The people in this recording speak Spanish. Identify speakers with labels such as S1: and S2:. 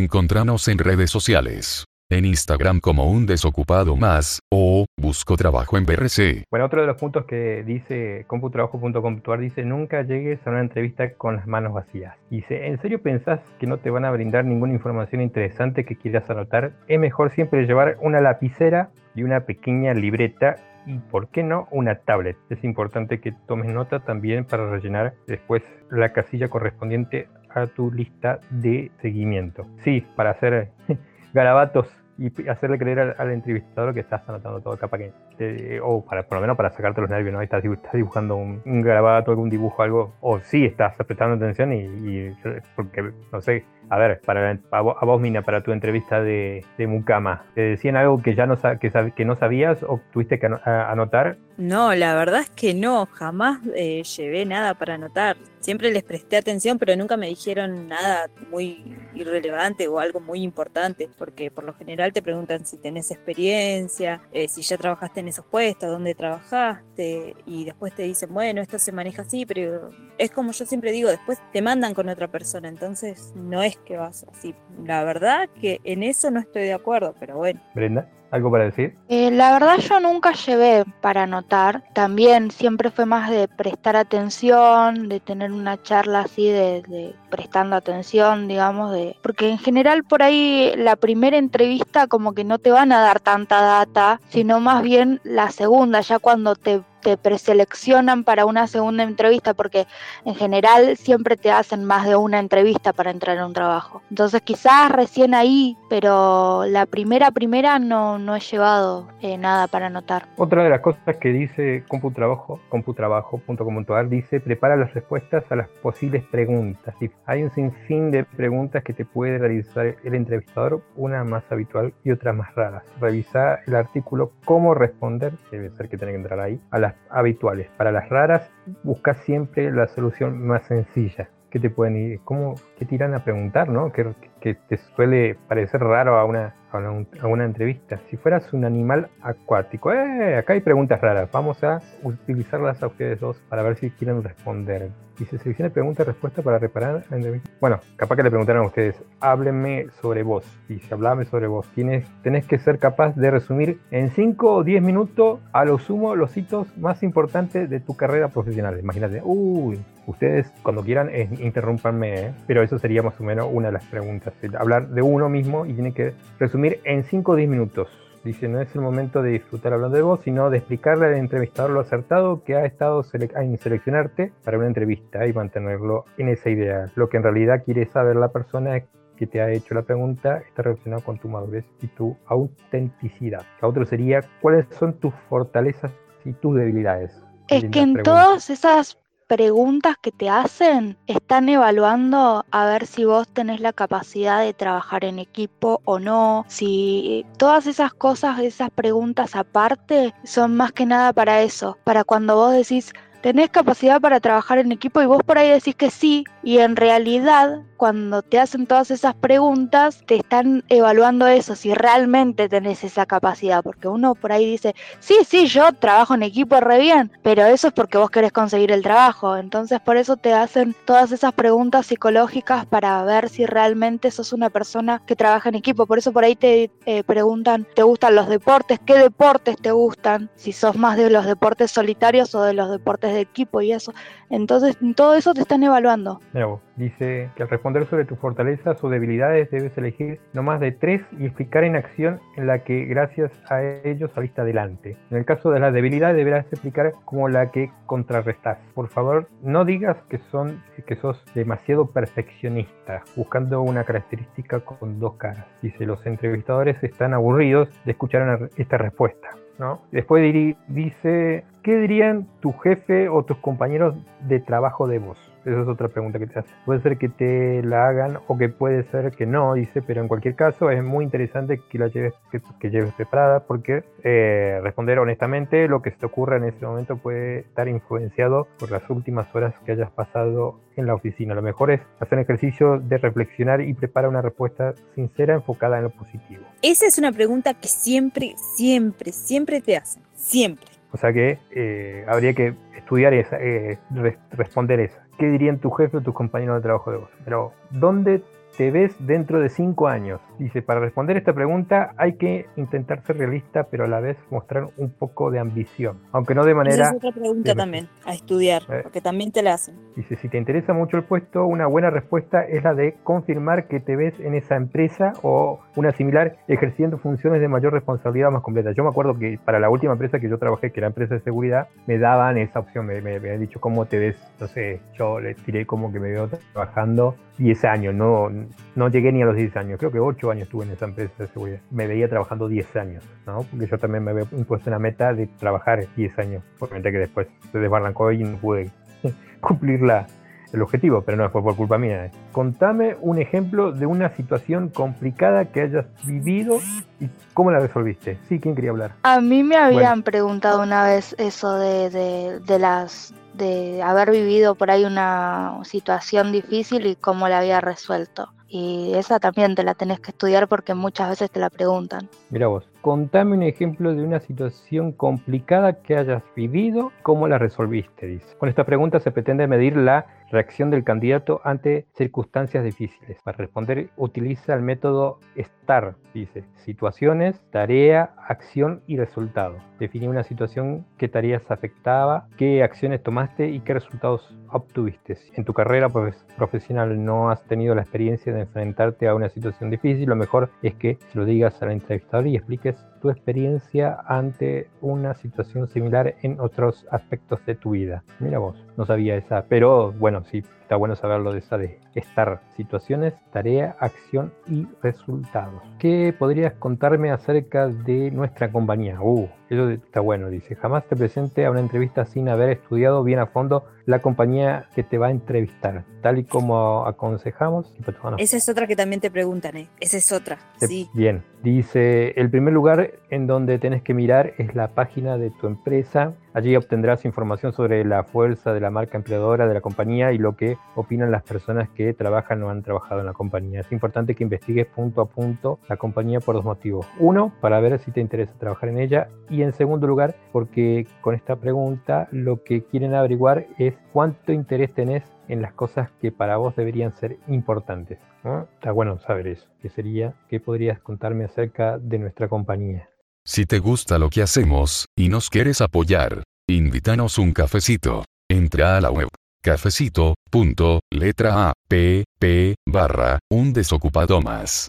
S1: Encontranos en redes sociales. En Instagram como un desocupado más, o busco trabajo en BRC.
S2: Bueno, otro de los puntos que dice computrabajo.com.ar dice nunca llegues a una entrevista con las manos vacías. Dice, ¿en serio pensás que no te van a brindar ninguna información interesante que quieras anotar? Es mejor siempre llevar una lapicera y una pequeña libreta y, ¿por qué no?, una tablet. Es importante que tomes nota también para rellenar después la casilla correspondiente a tu lista de seguimiento. Sí, para hacer garabatos y hacerle creer al, entrevistador que estás anotando todo, capaz que, o para, por lo menos para sacarte los nervios, ¿no? Estás, estás dibujando un, un, garabato, algún dibujo, algo, o sí estás prestando atención y, y porque, no sé, a ver, para, a vos, Mina, para tu entrevista de, de Mucama, ¿te decían algo que ya no, que, que no sabías o tuviste que anotar?
S3: No, la verdad es que no, jamás eh, llevé nada para anotar. Siempre les presté atención, pero nunca me dijeron nada muy irrelevante o algo muy importante, porque por lo general te preguntan si tenés experiencia, eh, si ya trabajaste en esos puestos, dónde trabajaste, y después te dicen, bueno, esto se maneja así, pero es como yo siempre digo, después te mandan con otra persona, entonces no es que vas así. La verdad que en eso no estoy de acuerdo, pero bueno.
S2: Brenda. ¿Algo para decir?
S4: Eh, la verdad yo nunca llevé para anotar, también siempre fue más de prestar atención, de tener una charla así de, de, prestando atención, digamos, de porque en general por ahí la primera entrevista como que no te van a dar tanta data, sino más bien la segunda, ya cuando te te preseleccionan para una segunda entrevista porque en general siempre te hacen más de una entrevista para entrar en un trabajo. Entonces quizás recién ahí, pero la primera primera no, no he llevado eh, nada para anotar.
S2: Otra de las cosas que dice CompuTrabajo, computrabajo.com.ar dice prepara las respuestas a las posibles preguntas. Hay un sinfín de preguntas que te puede realizar el entrevistador, una más habitual y otra más raras. Revisa el artículo cómo responder, debe ser que tiene que entrar ahí, a las habituales. Para las raras, busca siempre la solución más sencilla. Que te pueden ir? ¿Cómo, qué te irán a preguntar, no? Que, que te suele parecer raro a una, a una, entrevista. Si fueras un animal acuático, eh, acá hay preguntas raras. Vamos a utilizarlas a ustedes dos para ver si quieren responder. Dice, seleccione pregunta y respuesta para reparar la entrevista. Bueno, capaz que le preguntaron a ustedes, háblenme sobre vos. Dice, hablame sobre vos. Tienes, tenés que ser capaz de resumir en 5 o 10 minutos a lo sumo los hitos más importantes de tu carrera profesional. Imagínate, uy, ustedes cuando quieran eh, interrumpanme, eh, pero eso sería más o menos una de las preguntas. Hablar de uno mismo y tiene que resumir en 5 o 10 minutos. Dice, no es el momento de disfrutar hablando de vos, sino de explicarle al entrevistador lo acertado que ha estado en seleccionarte para una entrevista y mantenerlo en esa idea. Lo que en realidad quiere saber la persona que te ha hecho la pregunta está relacionado con tu madurez y tu autenticidad. La otra sería, ¿cuáles son tus fortalezas y tus debilidades?
S4: Es que en todas esas preguntas que te hacen están evaluando a ver si vos tenés la capacidad de trabajar en equipo o no, si todas esas cosas, esas preguntas aparte son más que nada para eso, para cuando vos decís, tenés capacidad para trabajar en equipo y vos por ahí decís que sí, y en realidad cuando te hacen todas esas preguntas te están evaluando eso, si realmente tenés esa capacidad, porque uno por ahí dice, sí, sí, yo trabajo en equipo re bien, pero eso es porque vos querés conseguir el trabajo, entonces por eso te hacen todas esas preguntas psicológicas para ver si realmente sos una persona que trabaja en equipo, por eso por ahí te eh, preguntan, ¿te gustan los deportes? ¿Qué deportes te gustan? Si sos más de los deportes solitarios o de los deportes de equipo y eso. Entonces, todo eso te están evaluando.
S2: Dice que al responder sobre tus fortalezas o debilidades debes elegir no más de tres y explicar en acción en la que gracias a ellos saliste adelante. En el caso de la debilidad deberás explicar como la que contrarrestas. Por favor, no digas que son que sos demasiado perfeccionista, buscando una característica con dos caras. Dice, los entrevistadores están aburridos de escuchar esta respuesta. Después dice, ¿qué dirían tu jefe o tus compañeros de trabajo de vos? Esa es otra pregunta que te hace. Puede ser que te la hagan o que puede ser que no, dice, pero en cualquier caso es muy interesante que la lleves, que, lleves preparada porque eh, responder honestamente lo que se te ocurra en ese momento puede estar influenciado por las últimas horas que hayas pasado en la oficina. Lo mejor es hacer un ejercicio de reflexionar y preparar una respuesta sincera enfocada en lo positivo.
S3: Esa es una pregunta que siempre, siempre, siempre te hacen. Siempre.
S2: O sea que eh, habría que estudiar esa, eh, responder esa. ¿Qué dirían tu jefe o tus compañeros de trabajo de vos? Pero, ¿dónde te ves dentro de cinco años? Dice, para responder esta pregunta hay que intentar ser realista, pero a la vez mostrar un poco de ambición, aunque no de manera...
S3: Esa es otra pregunta también, a estudiar,
S2: Eh.
S3: porque también te la hacen.
S2: Dice, si te interesa mucho el puesto, una buena respuesta es la de confirmar que te ves en esa empresa o una similar ejerciendo funciones de mayor responsabilidad más completa. Yo me acuerdo que para la última empresa que yo trabajé, que era empresa de seguridad, me daban esa opción, me, me, me habían dicho cómo te ves, no sé, yo le tiré como que me veo trabajando 10 años, no, no llegué ni a los 10 años, creo que 8 años estuve en esa empresa de seguridad. Me veía trabajando 10 años, ¿no? Porque yo también me había impuesto una meta de trabajar 10 años, obviamente que después se desbarrancó y no pude cumplir la, el objetivo, pero no fue por culpa mía. Contame un ejemplo de una situación complicada que hayas vivido y cómo la resolviste. Sí, ¿quién quería hablar?
S4: A mí me habían preguntado una vez eso de, de, de las de haber vivido por ahí una situación difícil y cómo la había resuelto. Y esa también te la tenés que estudiar porque muchas veces te la preguntan.
S2: Mira vos, contame un ejemplo de una situación complicada que hayas vivido, cómo la resolviste, dice. Con esta pregunta se pretende medir la reacción del candidato ante circunstancias difíciles. Para responder, utiliza el método STAR, dice, situaciones, tarea, acción y resultado. Define una situación, qué tareas afectaba, qué acciones tomaste y qué resultados obtuviste. En tu carrera profesional no has tenido la experiencia de enfrentarte a una situación difícil, lo mejor es que se lo digas al entrevistador y expliques tu experiencia ante una situación similar en otros aspectos de tu vida. Mira vos, no sabía esa, pero bueno, sí, está bueno saberlo de esa de estar situaciones, tarea, acción y resultados. ¿Qué podrías contarme acerca de nuestra compañía? Uh, eso está bueno, dice. Jamás te presente a una entrevista sin haber estudiado bien a fondo la compañía que te va a entrevistar, tal y como aconsejamos. pues,
S3: Esa es otra que también te preguntan, ¿eh? Esa es otra, sí.
S2: Bien, dice, el primer lugar en donde tenés que mirar es la página de tu empresa. Allí obtendrás información sobre la fuerza de la marca empleadora de la compañía y lo que opinan las personas que trabajan o han trabajado en la compañía. Es importante que investigues punto a punto la compañía por dos motivos. Uno, para ver si te interesa trabajar en ella y en segundo lugar, porque con esta pregunta lo que quieren averiguar es cuánto interés tenés en las cosas que para vos deberían ser importantes. Está bueno saber eso. ¿Qué sería? ¿Qué podrías contarme acerca de nuestra compañía?
S1: Si te gusta lo que hacemos, y nos quieres apoyar, invítanos un cafecito. Entra a la web cafecito.letra a p p barra un desocupado más.